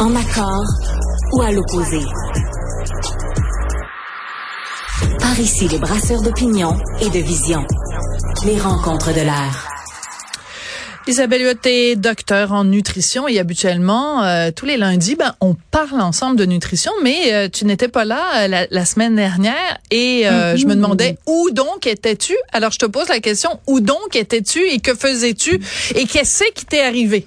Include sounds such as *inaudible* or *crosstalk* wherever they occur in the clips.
En accord ou à l'opposé? Par ici, les brasseurs d'opinion et de vision. Les rencontres de l'air. Isabelle Huot est docteur en nutrition et habituellement, euh, tous les lundis, ben, on parle ensemble de nutrition, mais euh, tu n'étais pas là euh, la, semaine dernière et je me demandais où donc étais-tu? Alors, je te pose la question, où donc étais-tu et que faisais-tu et qu'est-ce qui t'est arrivé?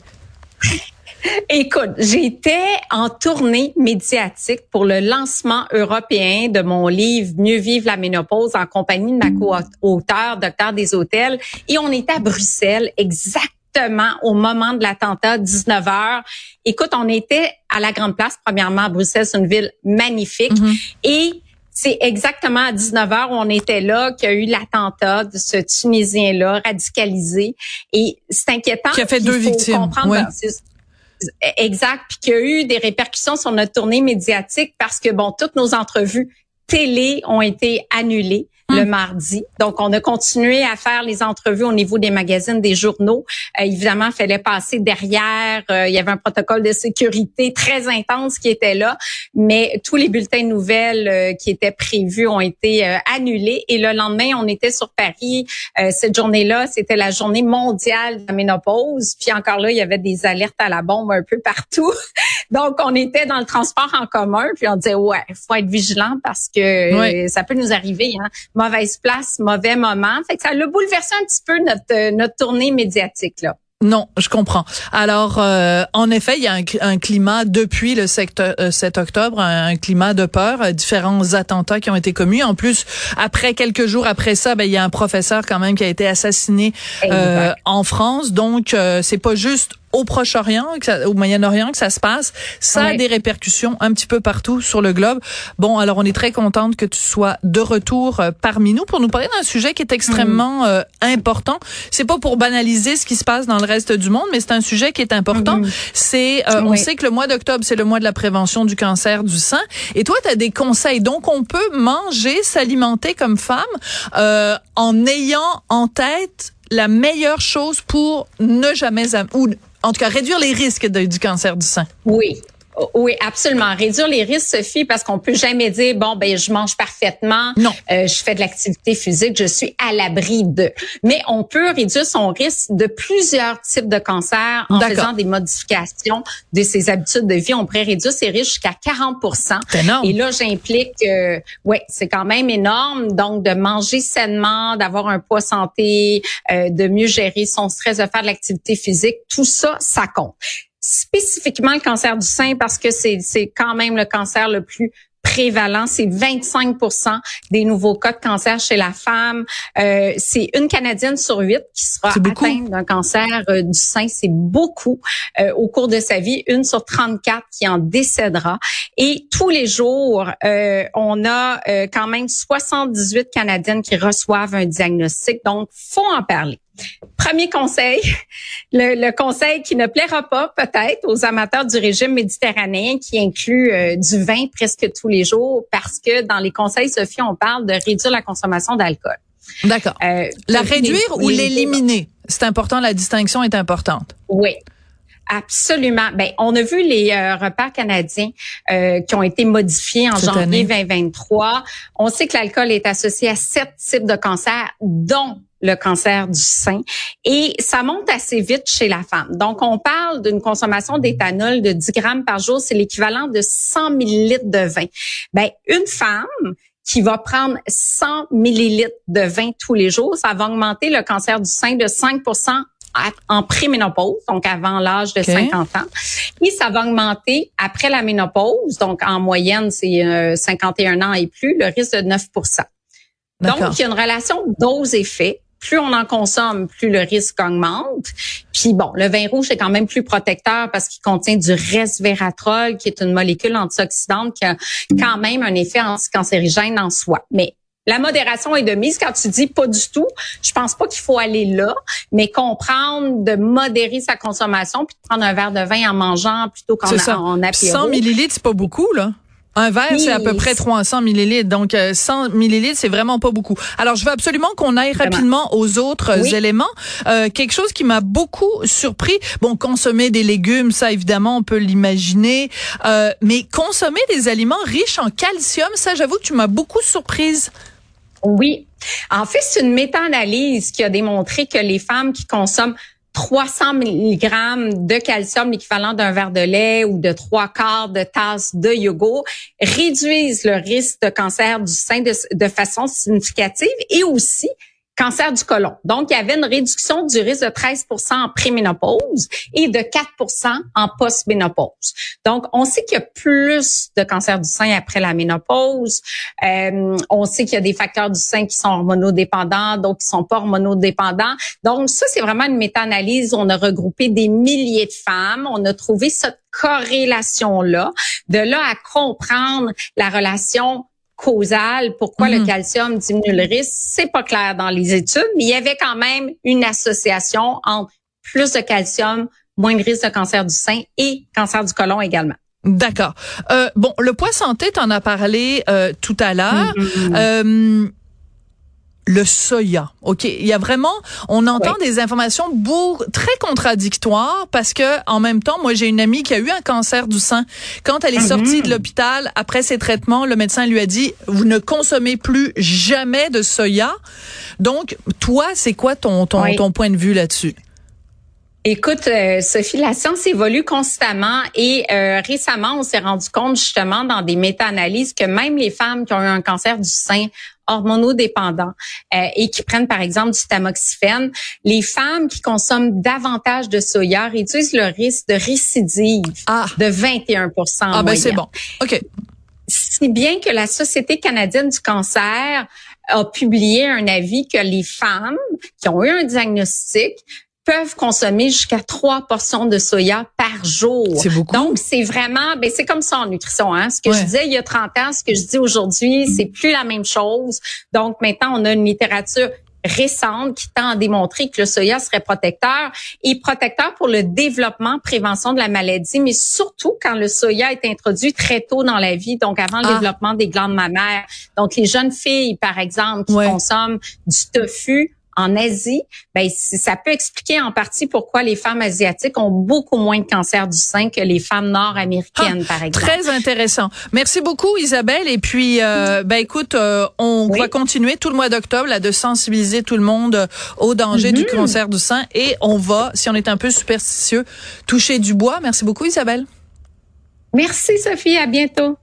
*laughs* Écoute, j'étais en tournée médiatique pour le lancement européen de mon livre Mieux vivre la ménopause en compagnie de ma co-auteur, docteur des hôtels, et on était à Bruxelles exactement au moment de l'attentat, 19 h Écoute, on était à la Grande Place, premièrement, à Bruxelles, c'est une ville magnifique. Mm-hmm. Et c'est exactement à 19 h où on était là qu'il y a eu l'attentat de ce Tunisien-là radicalisé. Et c'est inquiétant. Qui a fait deux victimes. Exact, puis qu'il y a eu des répercussions sur notre tournée médiatique parce que bon, toutes nos entrevues télé ont été annulées le hum. mardi. Donc, on a continué à faire les entrevues au niveau des magazines, des journaux. Euh, évidemment, il fallait passer derrière. Euh, il y avait un protocole de sécurité très intense qui était là, mais tous les bulletins de nouvelles euh, qui étaient prévus ont été annulés. Et le lendemain, on était sur Paris. cette journée-là, c'était la journée mondiale de la ménopause. Puis encore là, il y avait des alertes à la bombe un peu partout. *laughs* Donc, on était dans le transport en commun, puis on disait, ouais, faut être vigilant parce que ça peut nous arriver. Hein mauvaise place, mauvais moment. Fait que ça a bouleversé un petit peu notre, euh, notre tournée médiatique, là. Non, je comprends. Alors, euh, en effet, il y a un, climat depuis le 7 euh, octobre, un, climat de peur, différents attentats qui ont été commis. En plus, après quelques jours après ça, ben, il y a un professeur quand même qui a été assassiné en France. Donc, c'est pas juste au Proche-Orient, au Moyen-Orient que ça se passe, ça a des répercussions un petit peu partout sur le globe. Bon, alors on est très contente que tu sois de retour euh, parmi nous pour nous parler d'un sujet qui est extrêmement mm. euh, important. C'est pas pour banaliser ce qui se passe dans le reste du monde, mais c'est un sujet qui est important. Mm-hmm. C'est euh, on sait que le mois d'octobre c'est le mois de la prévention du cancer du sein et toi tu as des conseils. Donc on peut manger, s'alimenter comme femme en ayant en tête la meilleure chose pour ne jamais ou en tout cas réduire les risques du cancer du sein. Oui, oui, absolument. Réduire les risques, Sophie, parce qu'on peut jamais dire bon ben je mange parfaitement, non, euh, je fais de l'activité physique, je suis à l'abri de. Mais on peut réduire son risque de plusieurs types de cancers en faisant des modifications de ses habitudes de vie. On pourrait réduire ses risques jusqu'à 40 énorme. Et là, j'implique, euh, ouais, c'est quand même énorme. Donc de manger sainement, d'avoir un poids santé, euh, de mieux gérer son stress, de faire de l'activité physique, tout ça, ça compte spécifiquement le cancer du sein parce que c'est quand même le cancer le plus prévalent. C'est 25% des nouveaux cas de cancer chez la femme. Euh, c'est une Canadienne sur huit qui sera atteinte d'un cancer euh, du sein. C'est beaucoup euh, au cours de sa vie. Une sur 34 qui en décédera. Et tous les jours, on a quand même 78 Canadiennes qui reçoivent un diagnostic. Donc, faut en parler. Premier conseil, le, conseil qui ne plaira pas peut-être aux amateurs du régime méditerranéen qui inclut euh, du vin presque tous les jours parce que dans les conseils, Sophie, on parle de réduire la consommation d'alcool. D'accord. Euh, la réduire ou l'éliminer? C'est important, la distinction est importante. Oui. Absolument. Ben, on a vu les euh, repas canadiens euh, qui ont été modifiés en Cette janvier année. 2023. On sait que l'alcool est associé à sept types de cancers, dont le cancer du sein. Et ça monte assez vite chez la femme. Donc, on parle d'une consommation d'éthanol de 10 grammes par jour. C'est l'équivalent de 100 millilitres de vin. Ben, une femme qui va prendre 100 millilitres de vin tous les jours, ça va augmenter le cancer du sein de 5 à- en préménopause, donc avant l'âge de OK. 50 ans. Et ça va augmenter après la ménopause, donc en moyenne, c'est euh, 51 ans et plus, le risque de 9 D'accord. donc, il y a une relation dose-effet. Plus on en consomme, plus le risque augmente. Puis bon, le vin rouge est quand même plus protecteur parce qu'il contient du resveratrol, qui est une molécule antioxydante qui a quand même un effet anticancérigène en soi. Mais la modération est de mise. Quand tu dis pas du tout, je pense pas qu'il faut aller là, mais comprendre de modérer sa consommation puis de prendre un verre de vin en mangeant plutôt qu'en ça. en apéro. 100 millilitres, c'est pas beaucoup, là. Un verre, Oui. c'est à peu près 300 millilitres. Donc, euh, 100 millilitres, c'est vraiment pas beaucoup. Alors, je veux absolument qu'on aille rapidement aux autres euh, Oui. éléments. Euh, quelque chose qui m'a beaucoup surpris. Bon, consommer des légumes, ça, évidemment, on peut l'imaginer. Euh, mais consommer des aliments riches en calcium, ça, j'avoue que tu m'as beaucoup surprise. Oui. En fait, c'est une méta-analyse qui a démontré que les femmes qui consomment 300 mg de calcium, l'équivalent d'un verre de lait ou de trois quarts de tasse de yogourt, réduisent le risque de cancer du sein de, de façon significative et aussi cancer du côlon. Donc, il y avait une réduction du risque de 13 en préménopause et de 4 en postménopause. Donc, on sait qu'il y a plus de cancer du sein après la ménopause. Euh, on sait qu'il y a des facteurs du sein qui sont hormonodépendants, d'autres qui sont pas hormonodépendants. Donc, ça, c'est vraiment une méta-analyse. On a regroupé des milliers de femmes. On a trouvé cette corrélation-là. De là à comprendre la relation causale, pourquoi le Mhm. calcium diminue le risque, c'est pas clair dans les études, mais il y avait quand même une association entre plus de calcium, moins de risque de cancer du sein et cancer du côlon également. D'accord. Euh, bon, le poids santé, t'en as parlé euh, tout à l'heure. Euh, le soya. OK, il y a vraiment on entend des informations très contradictoires parce que en même temps, moi j'ai une amie qui a eu un cancer du sein. Quand elle est sortie de l'hôpital après ses traitements, le médecin lui a dit vous ne consommez plus jamais de soya. Donc toi, c'est quoi ton ton, Oui. ton point de vue là-dessus? Écoute, euh, Sophie, la science évolue constamment et euh, récemment, on s'est rendu compte justement dans des méta-analyses que même les femmes qui ont eu un cancer du sein hormonodépendant euh, et qui prennent par exemple du tamoxifène, les femmes qui consomment davantage de soya réduisent le risque de récidive Ah. de 21 en Ah ben c'est bon. OK. si bien que la Société canadienne du cancer a publié un avis que les femmes qui ont eu un diagnostic peuvent consommer jusqu'à trois portions de soya par jour. C'est beaucoup. Donc, c'est vraiment, ben, c'est comme ça en nutrition, hein. Ce que Ouais. je disais il y a 30 ans, ce que je dis aujourd'hui, c'est plus la même chose. Donc, maintenant, on a une littérature récente qui tend à démontrer que le soya serait protecteur et protecteur pour le développement, prévention de la maladie, mais surtout quand le soya est introduit très tôt dans la vie, donc avant le Ah. développement des glandes mammaires. Donc les jeunes filles, par exemple, qui Ouais. consomment du tofu en Asie, ben ça peut expliquer en partie pourquoi les femmes asiatiques ont beaucoup moins de cancer du sein que les femmes nord-américaines, par exemple. Très intéressant. Merci beaucoup Isabelle. Et puis, euh, ben écoute, euh, on Oui. va continuer tout le mois d'octobre là de sensibiliser tout le monde au danger du cancer du sein et on va, si on est un peu superstitieux, toucher du bois. Merci beaucoup Isabelle. Merci Sophie, à bientôt.